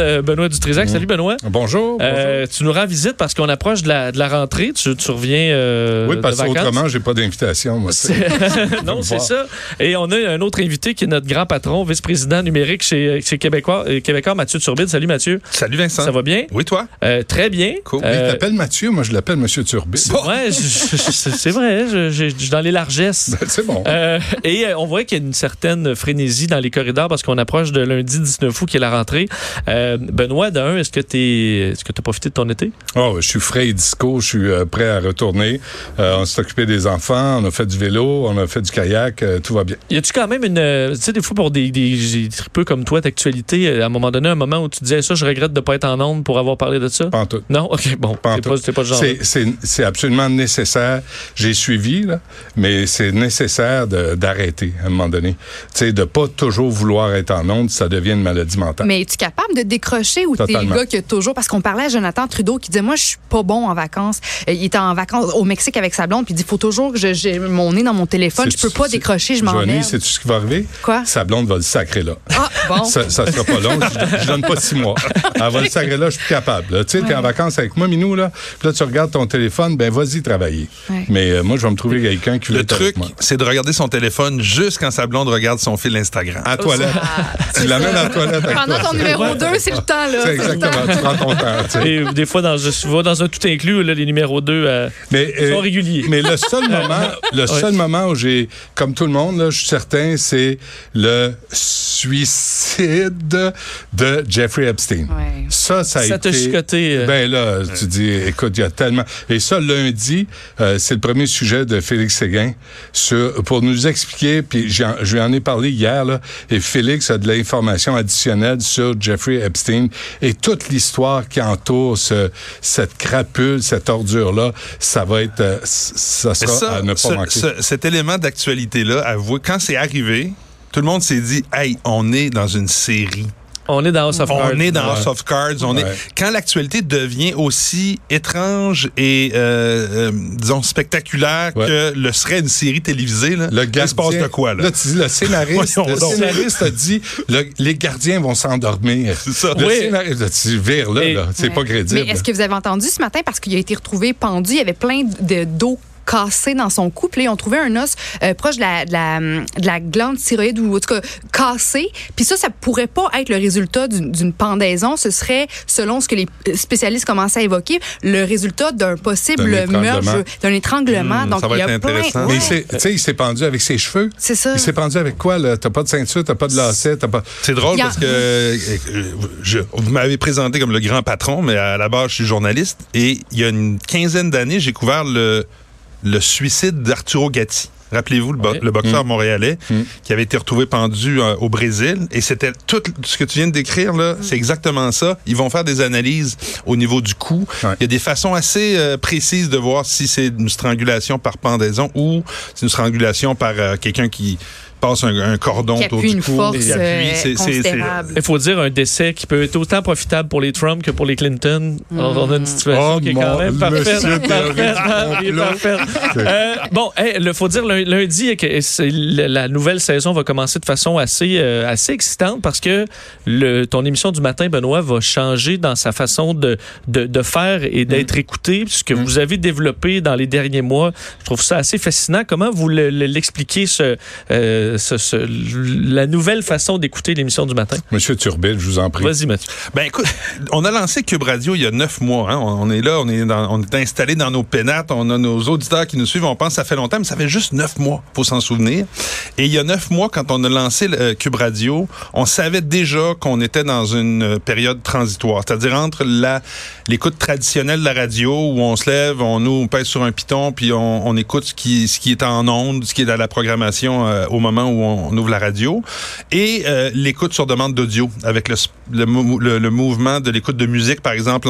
Euh, Benoît Dutrisac. Salut Benoît. Bonjour. Euh, tu nous rends visite parce qu'on approche de la, de la rentrée. Tu, tu reviens euh, oui, parce vacances. qu'autrement, j'ai pas d'invitation. moi. non, c'est ça. Et on a un autre invité qui est notre grand patron, vice-président numérique chez, chez Québécois, euh, Québécois, Mathieu Turbide. Salut Mathieu. Salut Vincent. Ça va bien? Oui, toi? Euh, très bien. Cool. Mais Euh, il t'appelle Mathieu, moi je l'appelle Monsieur Turbide. Ouais, c'est vrai. Je, je- je suis dans les largesses. C'est bon. Euh, et euh, on voit qu'il y a une certaine frénésie dans les corridors parce qu'on approche de lundi 19 août qui est la rentrée. Euh, Benoît, d'un, est-ce que tu est-ce que as profité de ton été? Oh, je suis frais et disco, je suis euh, prêt à retourner. Euh, on s'est occupé des enfants, on a fait du vélo, on a fait du kayak, euh, tout va bien. Y a-tu quand même une. Tu sais, des fois, pour des, des, des tripeux comme toi d'actualité, à un moment donné, un moment où tu disais ça, je regrette de pas être en onde pour avoir parlé de ça? Pas en tout. Non? OK, bon. Pas en T'es tout. pas, pas genre. C'est- absolument nécessaire. J'ai suivi, là, mais c'est nécessaire de- d'arrêter à un moment donné. Tu sais, de pas toujours vouloir être en onde, ça devient une maladie mentale. Mais es-tu capable de décrocher ou t'es le gars qui a toujours. Parce qu'on parlait à Jonathan Trudeau qui disait Moi, je suis pas bon en vacances. Euh, Il était en vacances au Mexique avec sa blonde, puis il dit Faut toujours que je- j'ai mon nez dans mon téléphone. Je C'est- peux pas c'est- décrocher, je Johnny, m'emmerde. sais-tu ce qui va arriver? Quoi? Sa blonde va le sacrer là. Ah, bon. Ça, ça sera pas long. Je, je donne pas six mois. Elle va le sacrer là, je suis capable. Tu sais, t'es en vacances avec moi, Minou, là. Puis là, tu regardes ton téléphone, ben vas-y travailler. Ouais. Mais euh, moi, je vais me trouver quelqu'un qui veut Le truc, moi. c'est de regarder son téléphone juste quand sa blonde regarde son fil Instagram. À la toilette. tu l'amènes à la toilette Pendant ton numéro 2, c'est le temps, là. C'est C'est le temps. exactement. Tu prends ton temps. tu sais. Et des fois, dans, je vois dans un tout inclus, là, les numéros 2 euh, Mais, sont réguliers. Mais le seul moment, le seul moment où j'ai, comme tout le monde, là, je suis certain, c'est le suicide de Jeffrey Epstein. Ouais. Ça, ça a Ça t'a été. chicoté, euh. Ben là, tu dis, écoute, il y a tellement. Et ça, lundi, euh, c'est le premier sujet de Félix Séguin sur, pour nous expliquer. Puis je lui en ai parlé hier là. Et Félix a de l'information additionnelle sur Jeffrey Epstein et toute l'histoire qui entoure ce, cette crapule, cette ordure là. Ça va être, euh, ça sera ça, à ne pas ce- manquer. ce- cet élément d'actualité-là, avouez, quand c'est arrivé, tout le monde s'est dit, hey, on est dans une série. On est dans House of Cards. On est dans Ouais. House of Cards. On Ouais. est quand l'actualité devient aussi étrange et euh, euh, disons spectaculaire Ouais. que le serait une série télévisée. Là, Le il se passe de quoi là, tu dis le scénariste, le scénariste a dit le- les gardiens vont s'endormir. C'est ça. Le Oui. scénariste, là, tu vires là, là. c'est Ouais. pas crédible. Mais est-ce que vous avez entendu ce matin, parce qu'il a été retrouvé pendu, il y avait plein de d'eau cassé dans son cou. Puis là, ils ont trouvé un os euh, proche de la, de, la, de la glande thyroïde ou en tout cas cassé. Puis ça, ça pourrait pas être le résultat d'une pendaison. Ce serait, selon ce que les spécialistes commençaient à évoquer, le résultat d'un possible D'un étranglement. meurtre, d'un étranglement. Hmm, Donc, ça va il y a être plein... intéressant. Mais Ouais. c'est- tu sais, il s'est pendu avec ses cheveux. C'est ça. Il s'est pendu avec quoi, là? T'as pas de ceinture, t'as pas de lacet, t'as pas. C'est drôle a- parce que euh, je- vous m'avez présenté comme le grand patron, mais à la base, je suis journaliste. Et il y a une quinzaine d'années, j'ai couvert le, le suicide d'Arturo Gatti. Rappelez-vous, le, bo- Oui. le boxeur montréalais Mm. qui avait été retrouvé pendu euh, au Brésil. Et c'était tout ce que tu viens de décrire, là, c'est exactement ça. Ils vont faire des analyses au niveau du cou. Ouais. Il y a des façons assez euh, précises de voir si c'est une strangulation par pendaison ou c'est une strangulation par euh, quelqu'un qui passe un, un cordon Qui autour du cou. force et appuie. euh. Il faut dire un décès qui peut être autant profitable pour les Trump que pour les Clinton. Alors, on a une situation Oh, qui est quand mon même parfaite. parfaite. Euh, bon, il faut dire lun- lundi que c'est- la nouvelle saison va commencer de façon assez, euh, assez excitante parce que le, ton émission du matin, Benoît, va changer dans sa façon de, de, de faire et d'être écouté. Ce que vous avez développé dans les derniers mois, je trouve ça assez fascinant. Comment vous le- le- l'expliquez, ce, euh, ce- ce- la nouvelle façon d'écouter l'émission du matin? Monsieur Turbide, je vous en prie. Vas-y, Mathieu. Ben écoute, on a lancé Cube Radio il y a neuf mois. hein. On, on est là, on est, dans- on est installé dans nos pénates, on a nos auditeurs qui nous suivent. On pense que ça fait longtemps, mais ça fait juste neuf mois, faut s'en souvenir. Et il y a neuf mois, quand on a lancé euh, Cube Radio, on savait déjà qu'on était dans une euh, période transitoire, c'est-à-dire entre la l'écoute traditionnelle de la radio où on se lève, on nous on pèse sur un piton, puis on, on écoute ce qui ce qui est en ondes, ce qui est dans la programmation euh, au moment où on, ouvre la radio, et euh, l'écoute sur demande d'audio avec le, le, mou- le- le mouvement de l'écoute de musique, par exemple,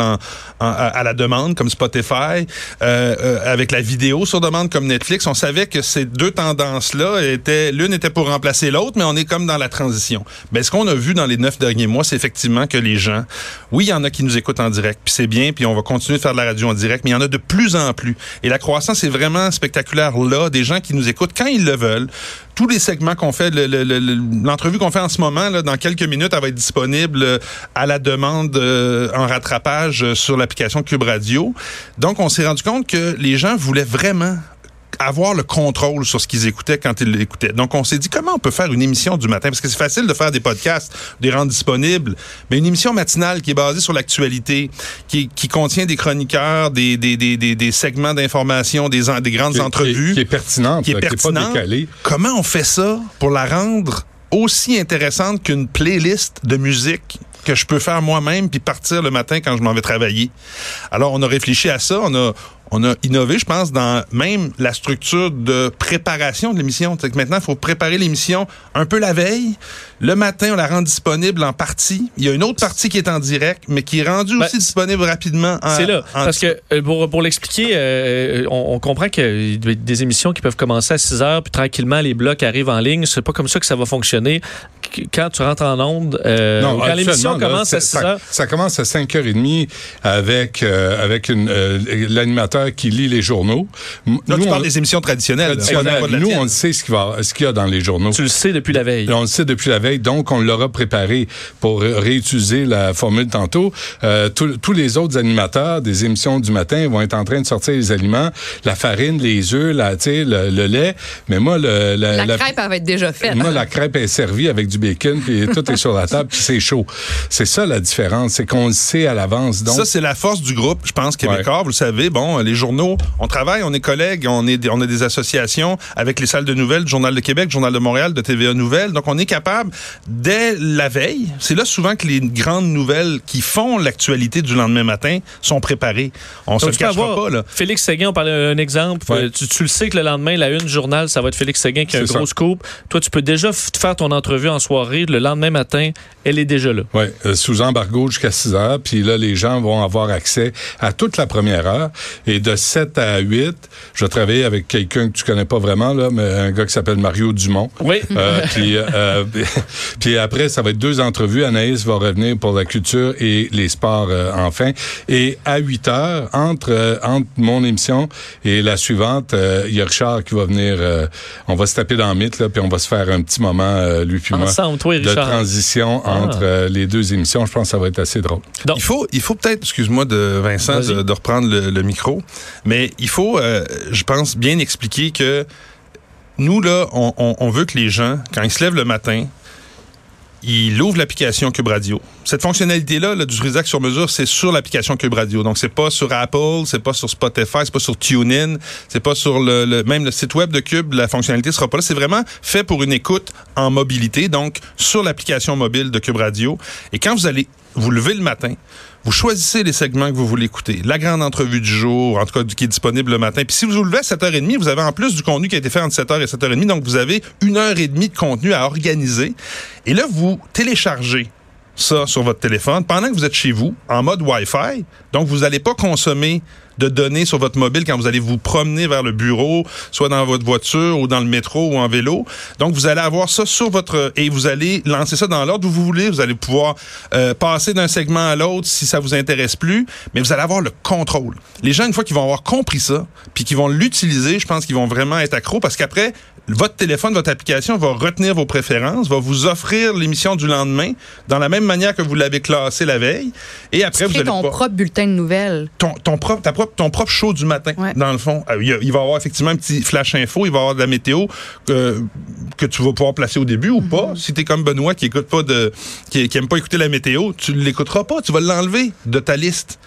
à, la demande, comme Spotify, euh, euh, avec la vidéo sur demande, comme Netflix. On savait que ces deux tendances-là étaient, l'une était pour remplacer l'autre, mais on est comme dans la transition. Ben, ce qu'on a vu dans les neuf derniers mois, c'est effectivement que les gens, oui, il y en a qui nous écoutent en direct, puis c'est bien, puis on va continuer de faire de la radio en direct, mais il y en a de plus en plus. Et la croissance est vraiment spectaculaire là, des gens qui nous écoutent quand ils le veulent. Tous les segments qu'on fait, le- le- le- l'entrevue qu'on fait en ce moment, dans quelques minutes, elle va être disponible euh, à la demande euh, en rattrapage euh, sur l'application Cube Radio. Donc, on s'est rendu compte que les gens voulaient vraiment avoir le contrôle sur ce qu'ils écoutaient quand ils l'écoutaient. Donc, on s'est dit, comment on peut faire une émission du matin? Parce que c'est facile de faire des podcasts, de les rendre disponibles, mais une émission matinale qui est basée sur l'actualité, qui, qui contient des chroniqueurs, des, des, des, des, des segments d'information, des, des grandes Qui entrevues Qui est pertinente, qui est qui pas décalée. Comment on fait ça pour la rendre aussi intéressante qu'une playlist de musique que je peux faire moi-même puis partir le matin quand je m'en vais travailler? Alors, on a réfléchi à ça. On a, on a innové, je pense, dans même la structure de préparation de l'émission. C'est que maintenant, il faut préparer l'émission un peu la veille. Le matin, on la rend disponible en partie. Il y a une autre partie qui est en direct, mais qui est rendue Ben, aussi disponible rapidement. en- C'est là. en- Parce que euh, pour, pour l'expliquer, euh, on, on comprend a des émissions qui peuvent commencer à 6 heures, puis tranquillement, les blocs arrivent en ligne. C'est pas comme ça que ça va fonctionner. Qu- Quand tu rentres en onde, euh, Non, quand l'émission là, commence à c'est- 6 ça, heures, ça commence à 5h30 avec, euh, avec une, euh, l'animateur qui lit les journaux. Là, tu on- parles des émissions traditionnelles. traditionnelles. pas de la Nous, on sait ce qu'il va- ce qu'il y a dans les journaux. tu le sais depuis la veille. On le sait depuis la veille, donc on l'aura préparé pour ré- réutiliser la formule tantôt. Euh, tous- tous les autres animateurs des émissions du matin vont être en train de sortir les aliments, la farine, les œufs, la, le, le lait. Mais moi, le, la, La, crêpe, elle va être déjà faite. moi, la crêpe est servie avec du bacon, puis tout est sur la table, puis c'est chaud. C'est ça la différence, c'est qu'on le sait à l'avance. Donc, Ça, c'est la force du groupe, je pense, québécois. Vous le savez, bon, les journaux, on travaille, on est collègues, on, est, on a des associations avec les salles de nouvelles, Journal de Québec, Journal de Montréal, de TVA Nouvelles. Donc, on est capable, dès la veille, c'est là souvent que les grandes nouvelles qui font l'actualité du lendemain matin sont préparées. On se Donc, le tu peux cachera pas, là. Félix Séguin, on parlait d'un exemple. Ouais. Tu, tu le sais que le lendemain, la une journal, ça va être Félix Séguin qui a un gros scoop. Toi, tu peux déjà faire ton entrevue en Le lendemain matin, elle est déjà là. Oui, sous embargo jusqu'à 6 heures. Puis là, les gens vont avoir accès à toute la première heure. Et de 7 à 8, je vais travailler avec quelqu'un que tu connais pas vraiment, là, mais un gars qui s'appelle Mario Dumont. Oui. Euh, puis, euh, puis après, ça va être deux entrevues. Anaïs va revenir pour la culture et les sports euh, enfin. Et à 8 heures, entre, euh, entre mon émission et la suivante, euh, il y a Richard qui va venir. euh, on va se taper dans le mythe, là, puis on va se faire un petit moment, euh, lui puis moi, Ensemble, toi et de Richard. transition. Entre euh, les deux émissions. Je pense que ça va être assez drôle. Donc, Il faut, il faut peut-être, excuse-moi de Vincent, de, de reprendre le, le micro, mais il faut, euh, je pense, bien expliquer que nous, là, on, on- on veut que les gens, quand ils se lèvent le matin, ils ouvrent l'application Cube Radio. Cette fonctionnalité-là, là, du Risac sur mesure, c'est sur l'application Cube Radio. Donc, c'est pas sur Apple, c'est pas sur Spotify, c'est pas sur TuneIn, c'est pas sur le, le- même le site web de Cube, la fonctionnalité sera pas là. C'est vraiment fait pour une écoute en mobilité, donc sur l'application mobile de Cube Radio. Et quand vous allez vous lever le matin, vous choisissez les segments que vous voulez écouter. La grande entrevue du jour, en tout cas, qui est disponible le matin. Puis si vous vous levez à 7h30, vous avez en plus du contenu qui a été fait entre 7h et 7h30. Donc, vous avez une heure et demie de contenu à organiser. Et là, vous téléchargez ça sur votre téléphone pendant que vous êtes chez vous, en mode Wi-Fi. Donc, vous n'allez pas consommer de données sur votre mobile quand vous allez vous promener vers le bureau, soit dans votre voiture ou dans le métro ou en vélo. Donc, vous allez avoir ça sur votre... Et vous allez lancer ça dans l'ordre où vous voulez. Vous allez pouvoir euh, passer d'un segment à l'autre si ça vous intéresse plus, mais vous allez avoir le contrôle. Les gens, une fois qu'ils vont avoir compris ça, puis qu'ils vont l'utiliser, je pense qu'ils vont vraiment être accros parce qu'après, votre téléphone, votre application va retenir vos préférences, va vous offrir l'émission du lendemain dans la même manière que vous l'avez classé la veille. Et après, Tu vous allez ton pouvoir- propre bulletin de nouvelles. ton, ton propre, ta propre, ton propre show du matin, Ouais. dans le fond. Euh, Il, y a- il va y avoir effectivement un petit flash info, il va y avoir de la météo euh, que tu vas pouvoir placer au début ou pas. Si tu es comme Benoît qui écoute pas de qui, qui aime pas écouter la météo, tu l'écouteras pas, tu vas l'enlever de ta liste.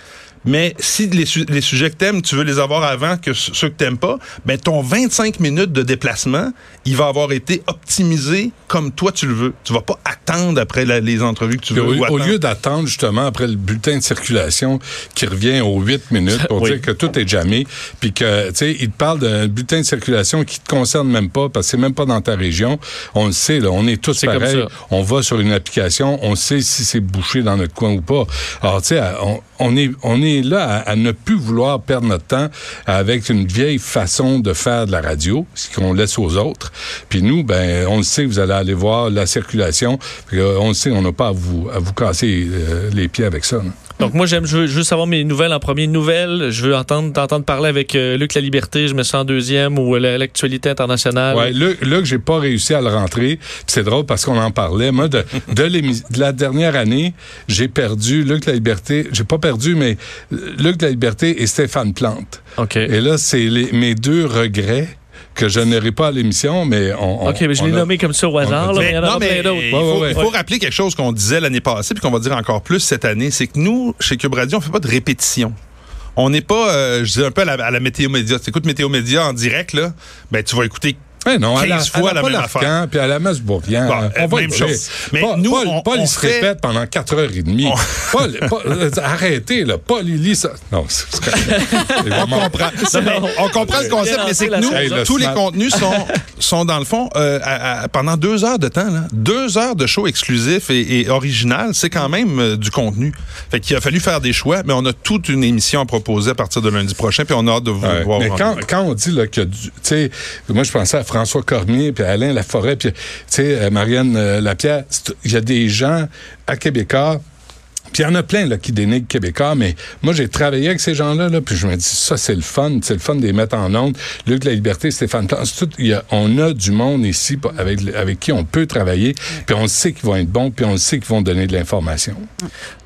Mais si les, su- les sujets que t'aimes, tu veux les avoir avant que ce- ceux que t'aimes pas, ben ton 25 minutes de déplacement, il va avoir été optimisé comme toi tu le veux. Tu vas pas attendre après la- les entrevues que tu veux. au, ou au lieu d'attendre justement après le bulletin de circulation qui revient aux 8 minutes pour Oui. dire que tout est jamais, puis que, tu sais, il te parle d'un bulletin de circulation qui te concerne même pas, parce que c'est même pas dans ta région. On le sait, là, on est tous comme pareils. ça. On va sur une application, on sait si c'est bouché dans notre coin ou pas. Alors, tu sais, on, on est, on est là à, ne plus vouloir perdre notre temps avec une vieille façon de faire de la radio, ce qu'on laisse aux autres. Puis nous, ben, on le sait, vous allez aller voir la circulation. Euh, on le sait, on n'a pas à vous, à vous casser euh, les pieds avec ça. là. Donc moi, j'aime, je veux juste savoir mes nouvelles en premier. Nouvelles, je veux entendre, t'entendre parler avec euh, Luc La Liberté, je me sens en deuxième, ou euh, l'actualité internationale. Ouais, Luc, Luc j'ai pas réussi à le rentrer. C'est drôle parce qu'on en parlait. Moi, de, de, de la dernière année, j'ai perdu Luc La Liberté. J'ai pas perdu, mais Luc La Liberté et Stéphane Plante. OK. Et là, c'est mes deux regrets que je n'aurai pas à l'émission, mais on. on- OK, mais je l'ai a- nommé comme ça au hasard, là, mais il y en non, mais plein d'autres. il Ouais, faut, ouais, il ouais. faut rappeler quelque chose qu'on disait l'année passée puis qu'on va dire encore plus cette année, c'est que nous, chez Cube Radio, on fait pas de répétition. On n'est pas, euh, je dis un peu à la, à la météo média. Tu écoutes météo média en direct là, ben tu vas écouter Ouais, non, à la, 15 fois à la Paul même affaire. puis à la messe Bourrian. Bon, on euh, va même le chose. dire. Mais Paul, nous, Paul, on- Paul, on il se fait- répète pendant 4h30. Paul, Paul, euh, arrêtez, là. Paul, il lit ça. Non, c'est. C'est On vraiment- comprend. Non, on comprend le concept, mais c'est que nous, Hey, tous les contenus sont, sont dans le fond euh, à- à- pendant deux heures de temps. Là. Deux heures de show exclusif et, et original, c'est quand même euh, du contenu. Fait qu'il a fallu faire des choix, mais on a toute une émission à proposer à partir de lundi prochain, puis on a hâte de vous Ouais, voir. mais quand, quand on dit là, du. Tu sais, moi, je pensais à François Cormier, puis Alain Laforêt, puis, euh, Marianne euh, Lapierre. Il y a des gens à Québécois. Puis il y en a plein là, qui dénigrent Québécois, mais moi, j'ai travaillé avec ces gens-là, là, puis je me dis, ça, c'est le fun. C'est le fun de les mettre en onde. Luc La Liberté, Stéphane Plante, c'est tout- il y a- on a du monde ici avec, avec qui on peut travailler, puis on sait qu'ils vont être bons, puis on sait qu'ils vont donner de l'information.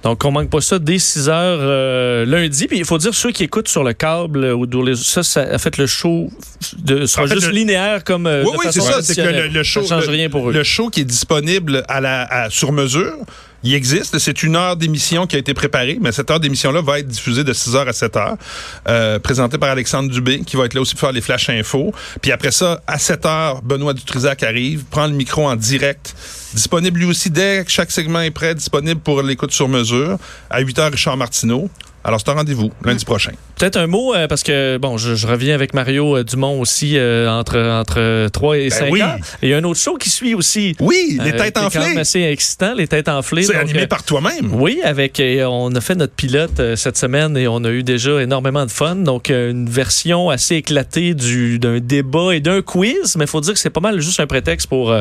Donc, on manque pas ça dès 6 heures euh, lundi. Puis, il faut dire, ceux qui écoutent sur le câble euh, ou les, ça, ça a fait le show de, sera En fait, juste le- linéaire comme euh, Oui, oui, c'est ça. C'est que le, show, Ça change rien pour eux. le show qui est disponible à la, à- sur mesure, il existe. C'est une heure d'émission qui a été préparée, mais cette heure d'émission-là va être diffusée de 6h à 7h, euh, présentée par Alexandre Dubé, qui va être là aussi pour faire les flash infos. Puis après ça, à 7h, Benoît Dutrisac arrive, prend le micro en direct, disponible lui aussi dès que chaque segment est prêt, disponible pour l'écoute sur mesure. À 8h, Richard Martineau. Alors, c'est un rendez-vous lundi prochain. Peut-être un mot, euh, parce que, bon, je, je reviens avec Mario euh, Dumont aussi euh, entre, entre 3 et Ben 5 oui. heures. Et il y a un autre show qui suit aussi. Oui, les têtes qui est quand même enflées. assez excitant, les têtes enflées. C'est animé par toi-même. Oui, avec on a fait notre pilote cette semaine et on a eu déjà énormément de fun. Donc une version assez éclatée du d'un débat et d'un quiz, mais il faut dire que c'est pas mal juste un prétexte pour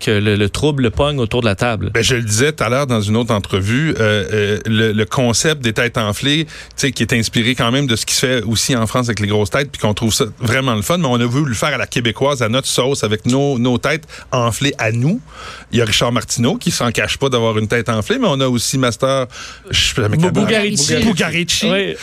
que le, le trouble le pogne autour de la table. Ben, je le disais tout à l'heure dans une autre entrevue, euh, euh, le, le concept des têtes enflées, tu sais, qui est inspiré quand même de ce qui se fait aussi en France avec les grosses têtes, puis qu'on trouve ça vraiment le fun, mais on a voulu le faire à la québécoise, à notre sauce, avec nos, nos têtes enflées à nous. Il y a Richard Martineau qui s'en cache pas d'avoir une tête enflée, mais on a aussi Master je sais pas jamais comment- Bugarici. Oui.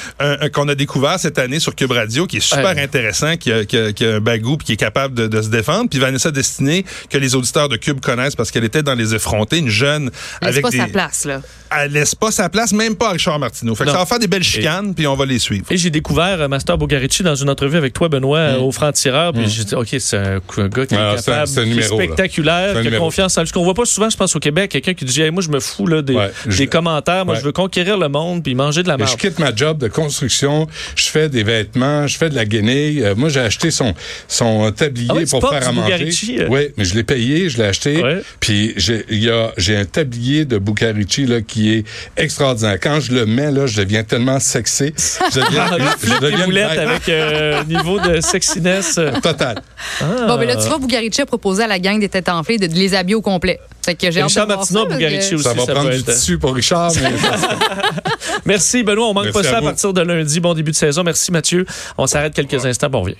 qu'on a découvert cette année sur Cube Radio, qui est super Ouais. intéressant, qui a, qui, a, qui a un bagou puis qui est capable de, de se défendre. Puis Vanessa Destinée, que les auditeurs de Cube connaissent parce qu'elle était dans Les Effrontés, une jeune Laisse avec pas des... sa place, là. Elle laisse pas sa place, même pas à Richard Martineau. Fait que ça va faire des belles chicanes, puis on va les suivre. Et j'ai découvert euh, Master Bugarici dans une entrevue avec toi, Benoît, euh, au franc-tireur. Puis j'ai dit, OK, c'est un, gars qui est Ah, un- capable, un qui est numéro, spectaculaire, qui a numéro. confiance en Ce qu'on voit pas souvent, je pense, au Québec, quelqu'un qui dit, Hey, moi, je me fous là, des, Ouais, des je- commentaires. Moi, Ouais. je veux conquérir le monde puis manger de la merde. je quitte ma job de construction, je fais des vêtements, je fais de la guenille. Euh, moi, j'ai acheté son, son tablier Ah pour faire à manger. Euh? Oui, mais je l'ai payé, je l'ai acheté. Puis j'ai un tablier de Bucarici là, qui est extraordinaire. Quand je le mets, là, je deviens tellement sexy. Je deviens, je deviens une avec euh, niveau de sexiness. euh. Total. Bon, ben là, tu vois, Bugarici a proposé à la gang des têtes enflées de, de les habiller au complet. Fait que j'ai Richard Martineau, Bugarici que- aussi. Ça va ça prendre du être- tissu pour Richard. mais- Merci, Benoît. On manque Merci pas ça à partir de lundi. Bon début de saison. Merci, Mathieu. On s'arrête quelques instants. Bon, on revient.